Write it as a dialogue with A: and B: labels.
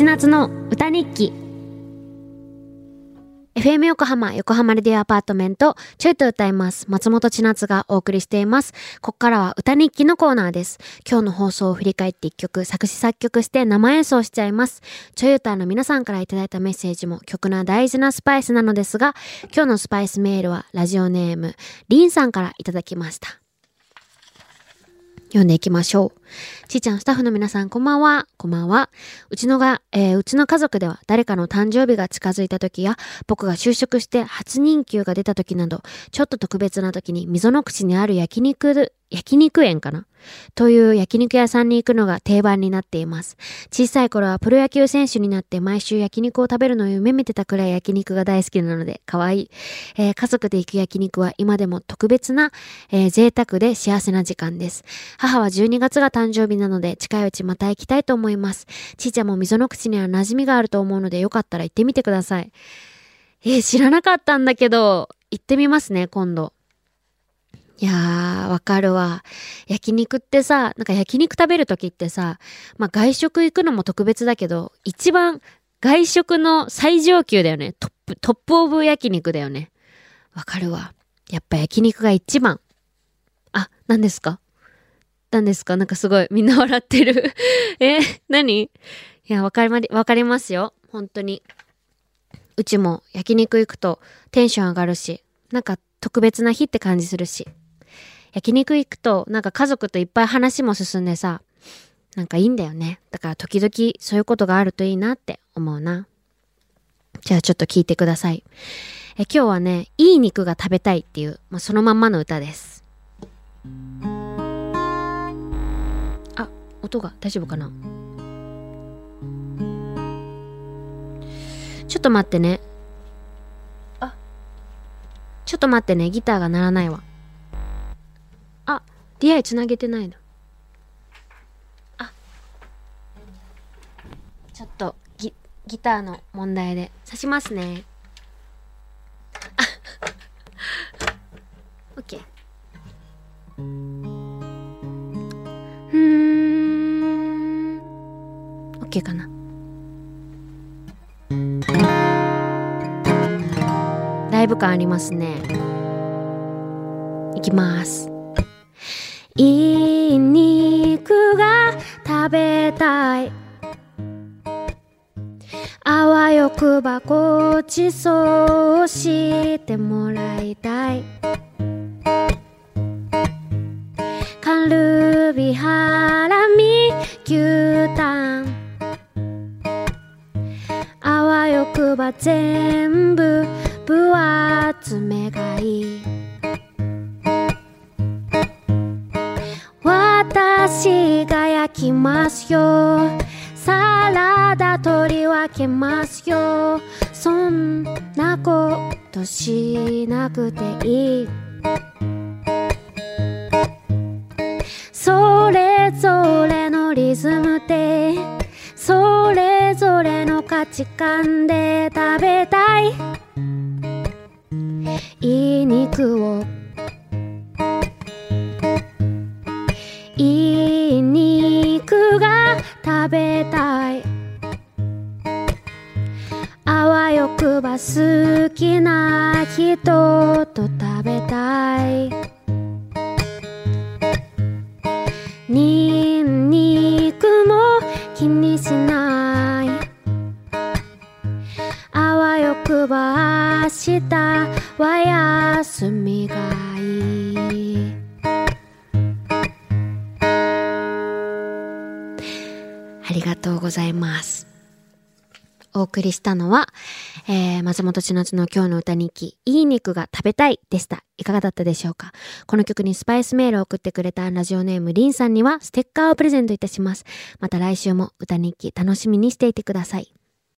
A: 千夏の歌日記 FM 横浜、横浜レディオアパートメント、ちょいと歌います。松本千夏がお送りしています。ここからは歌日記のコーナーです。今日の放送を振り返って一曲、作詞作曲して生演奏しちゃいます。ちょい歌の皆さんからいただいたメッセージも曲の大事なスパイスなのですが、今日のスパイスメールはラジオネーム、リンさんからいただきました。読んでいきましょう。ちーちゃん、スタッフの皆さん、こんばんは。こんばんは。うちのが、えーうちの家族では誰かの誕生日が近づいた時や、僕が就職して初任給が出た時など、ちょっと特別な時に溝の口にある焼肉、焼肉園かな？という焼肉屋さんに行くのが定番になっています。小さい頃はプロ野球選手になって毎週焼肉を食べるのを夢見てたくらい焼肉が大好きなので、可愛い。えー家族で行く焼肉は今でも特別な、えー贅沢で幸せな時間です。母は12月が誕誕生日なので、近いうちまた行きたいと思います。ちーちゃんも溝の口には馴染みがあると思うので、よかったら行ってみてください。えー知らなかったんだけど、行ってみますね、今度。いやー、わかるわ。焼肉ってさ、なんか焼肉食べるときってさ、まあ外食行くのも特別だけど、一番外食の最上級だよね。トップ、トップオブ焼肉だよね。わかるわ。やっぱ焼肉が一番。あ、何ですか？何ですか？なんかすごい、みんな笑ってる。え、何？いや、わかりま、わかりますよ。本当に。うちも焼肉行くとテンション上がるし、なんか特別な日って感じするし。焼肉行くとなんか家族といっぱい話も進んでさ、なんかいいんだよね。だから時々そういうことがあるといいなって思うな。じゃあちょっと聞いてください。え今日はね、いい肉が食べたいっていう、まあ、そのまんまの歌です。音が大丈夫かな？ちょっと待ってね。あ、ちょっと待ってね。ギターが鳴らないわ。あ、DI つなげてないの。あ、ちょっとギ、ギターの問題で。刺しますね。あ、オオッケーかな。ライブ感ありますね。いきます。いい肉が食べたい。あわよくばごちそうしてもらいたい。カルビ、ハラミ、牛タン。全部分厚めがいい。私が焼きますよ。サラダ取り分けますよ。そんなことしなくていい。それぞれのリズムれの価値観で食べたい。いい肉を。いい肉が食べたい。あわよくば好きな人と食べたい。は休みがいいありがとうございますお送りしたのは、えー、松本千夏の今日の歌日記、いい肉が食べたいでした。いかがだったでしょうか？この曲にスパイスメールを送ってくれたラジオネームリンさんにはステッカーをプレゼントいたします。また来週も歌日記楽しみにしていてください。